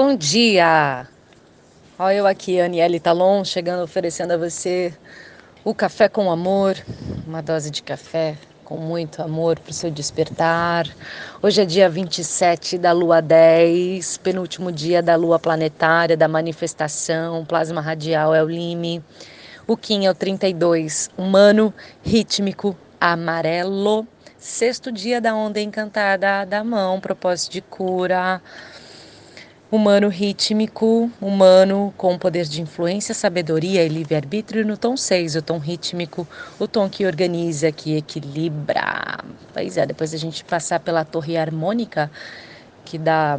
Bom dia! Olha eu aqui, Aniele Talon, chegando oferecendo a você o café com amor, uma dose de café com muito amor para o seu despertar. Hoje é dia 27 da lua 10, penúltimo dia da lua planetária, da manifestação, plasma radial é o Lime. O Kim é o 32, humano, rítmico, amarelo. Sexto dia da onda encantada da mão, propósito de cura humano rítmico, humano com poder de influência, sabedoria e livre-arbítrio no tom 6, o tom rítmico, o tom que organiza, que equilibra. Pois é, depois a gente passar pela torre harmônica, que dá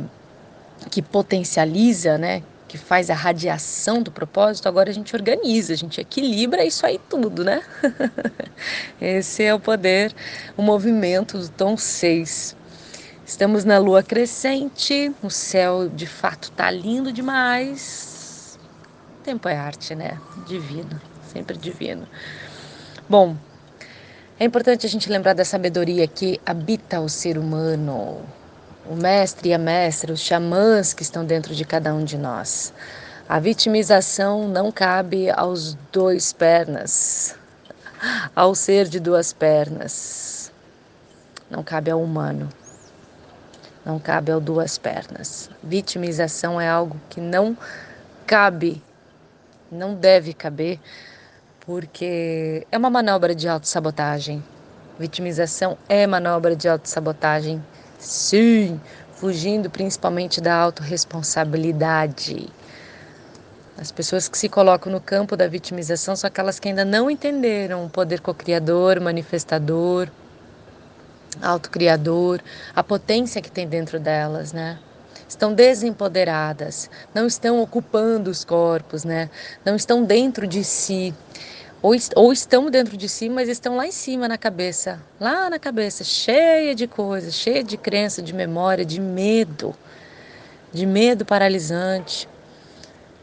que potencializa, né, que faz a radiação do propósito, agora a gente organiza, a gente equilibra isso aí tudo, né? Esse é o poder, o movimento do tom 6. Estamos na lua crescente, o céu de fato tá lindo demais. O tempo é arte, né? Divino, sempre divino. Bom, é importante a gente lembrar da sabedoria que habita o ser humano, o mestre e a mestra, os xamãs que estão dentro de cada um de nós. A vitimização não cabe aos dois pernas, ao ser de duas pernas. Não cabe ao humano não cabe ao duas pernas. Vitimização é algo que não cabe, não deve caber, porque é uma manobra de autossabotagem. Vitimização é manobra de autossabotagem, sim, fugindo principalmente da autorresponsabilidade. As pessoas que se colocam no campo da vitimização são aquelas que ainda não entenderam o poder co-criador, manifestador, autocriador, a potência que tem dentro delas, né? Estão desempoderadas, não estão ocupando os corpos, né? Não estão dentro de si. Ou, ou estão dentro de si, mas estão lá em cima na cabeça, lá na cabeça, cheia de coisas, cheia de crença, de memória, de medo, de medo paralisante,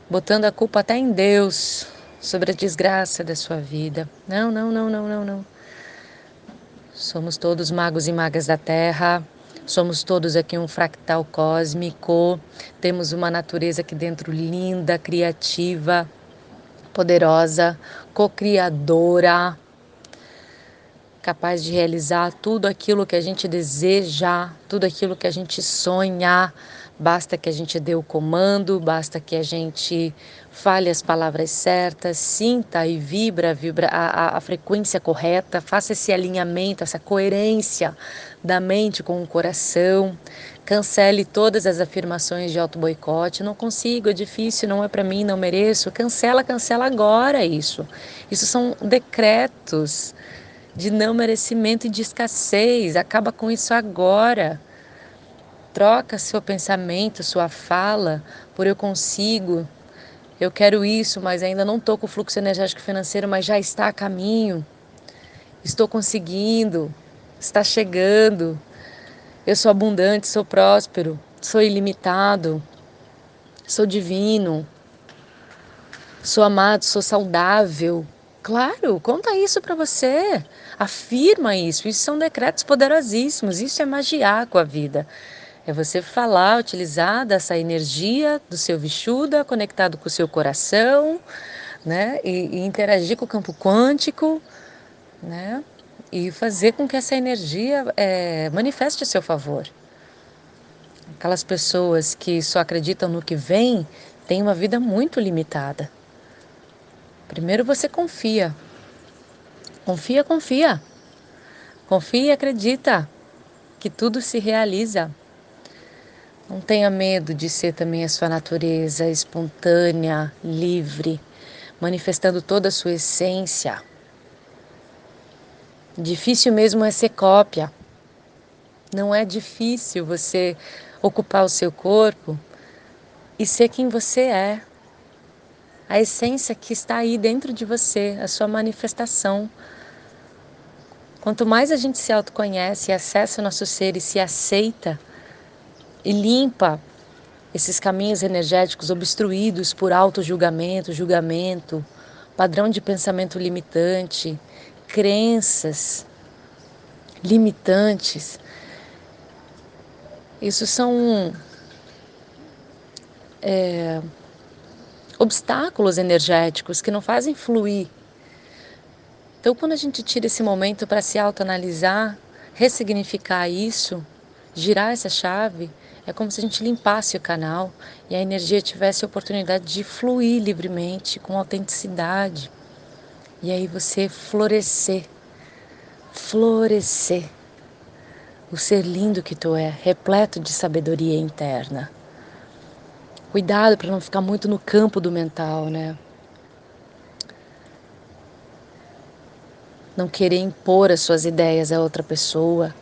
botando a culpa até em Deus sobre a desgraça da sua vida. Não, não, não, não, não, não. Somos todos magos e magas da Terra. Somos todos aqui um fractal cósmico. Temos uma natureza aqui dentro linda, criativa, poderosa, co-criadora, capaz de realizar tudo aquilo que a gente deseja, tudo aquilo que a gente sonha Basta que a gente dê o comando, basta que a gente fale as palavras certas, sinta e vibra, vibra a, a, a frequência correta, faça esse alinhamento, essa coerência da mente com o coração. Cancele todas as afirmações de auto-boicote. Não consigo, é difícil, não é para mim, não mereço. Cancela, cancela agora isso. Isso são decretos de não merecimento e de escassez. Acaba com isso agora. Troca seu pensamento, sua fala por eu consigo, eu quero isso, mas ainda não estou com o fluxo energético financeiro, mas já está a caminho. Estou conseguindo, está chegando. Eu sou abundante, sou próspero, sou ilimitado, sou divino, sou amado, sou saudável. Claro, conta isso para você. Afirma isso. Isso são decretos poderosíssimos. Isso é magiar com a vida. É você falar, utilizar dessa energia do seu Vishuda conectado com o seu coração, né? E, e interagir com o campo quântico, né? E fazer com que essa energia é, manifeste a seu favor. Aquelas pessoas que só acreditam no que vem têm uma vida muito limitada. Primeiro você confia. Confia, confia. Confia e acredita que tudo se realiza. Não tenha medo de ser também a sua natureza espontânea, livre, manifestando toda a sua essência. Difícil mesmo é ser cópia. Não é difícil você ocupar o seu corpo e ser quem você é. A essência que está aí dentro de você, a sua manifestação. Quanto mais a gente se autoconhece, acessa o nosso ser e se aceita, e limpa esses caminhos energéticos obstruídos por auto-julgamento, julgamento, padrão de pensamento limitante, crenças limitantes. Isso são é, obstáculos energéticos que não fazem fluir. Então, quando a gente tira esse momento para se autoanalisar, ressignificar isso, girar essa chave, é como se a gente limpasse o canal e a energia tivesse a oportunidade de fluir livremente, com autenticidade. E aí você florescer, florescer. O ser lindo que tu é, repleto de sabedoria interna. Cuidado para não ficar muito no campo do mental, né? Não querer impor as suas ideias a outra pessoa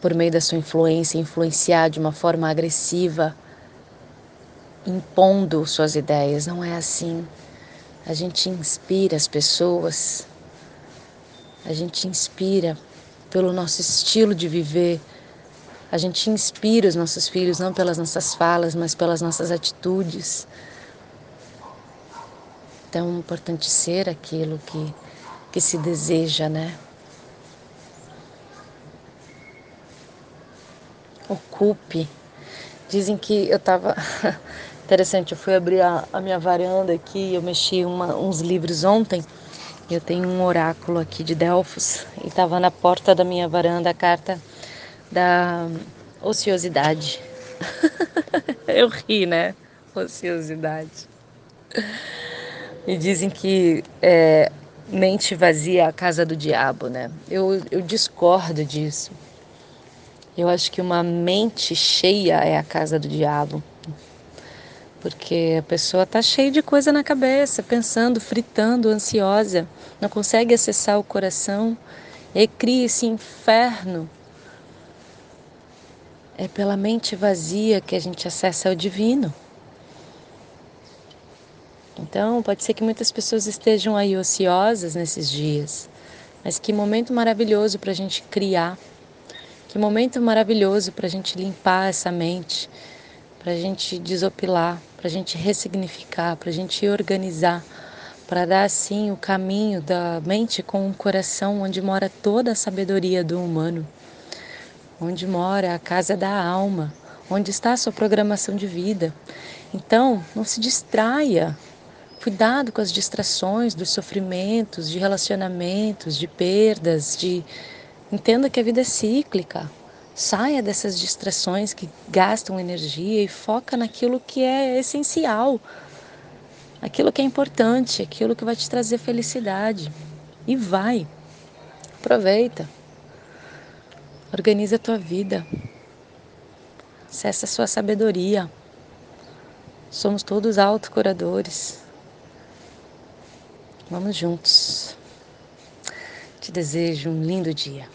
por meio da sua influência, influenciar de uma forma agressiva, impondo suas ideias. Não é assim. A gente inspira as pessoas, a gente inspira pelo nosso estilo de viver, a gente inspira os nossos filhos não pelas nossas falas, mas pelas nossas atitudes. Então é importante ser aquilo que, que se deseja, né? Ocupe. Dizem que eu tava. Interessante, eu fui abrir a, a minha varanda aqui, eu mexi uma, uns livros ontem. Eu tenho um oráculo aqui de Delfos e estava na porta da minha varanda a carta da ociosidade. eu ri, né? Ociosidade. E dizem que é, mente vazia é a casa do diabo, né? Eu, eu discordo disso. Eu acho que uma mente cheia é a casa do diabo porque a pessoa está cheia de coisa na cabeça, pensando, fritando, ansiosa, não consegue acessar o coração e cria esse inferno. É pela mente vazia que a gente acessa o divino. Então, pode ser que muitas pessoas estejam aí ociosas nesses dias, mas que momento maravilhoso para a gente criar, que momento maravilhoso para a gente limpar essa mente, para a gente desopilar, para a gente ressignificar, para a gente organizar, para dar assim o caminho da mente com o coração onde mora toda a sabedoria do humano, onde mora a casa da alma, onde está a sua programação de vida. Então, não se distraia. Cuidado com as distrações dos sofrimentos, de relacionamentos, de perdas, de entenda que a vida é cíclica. Saia dessas distrações que gastam energia e foca naquilo que é essencial, aquilo que é importante, aquilo que vai te trazer felicidade. E vai. Aproveita. Organiza a tua vida. Acessa a sua sabedoria. Somos todos autocuradores. Vamos juntos. Te desejo um lindo dia.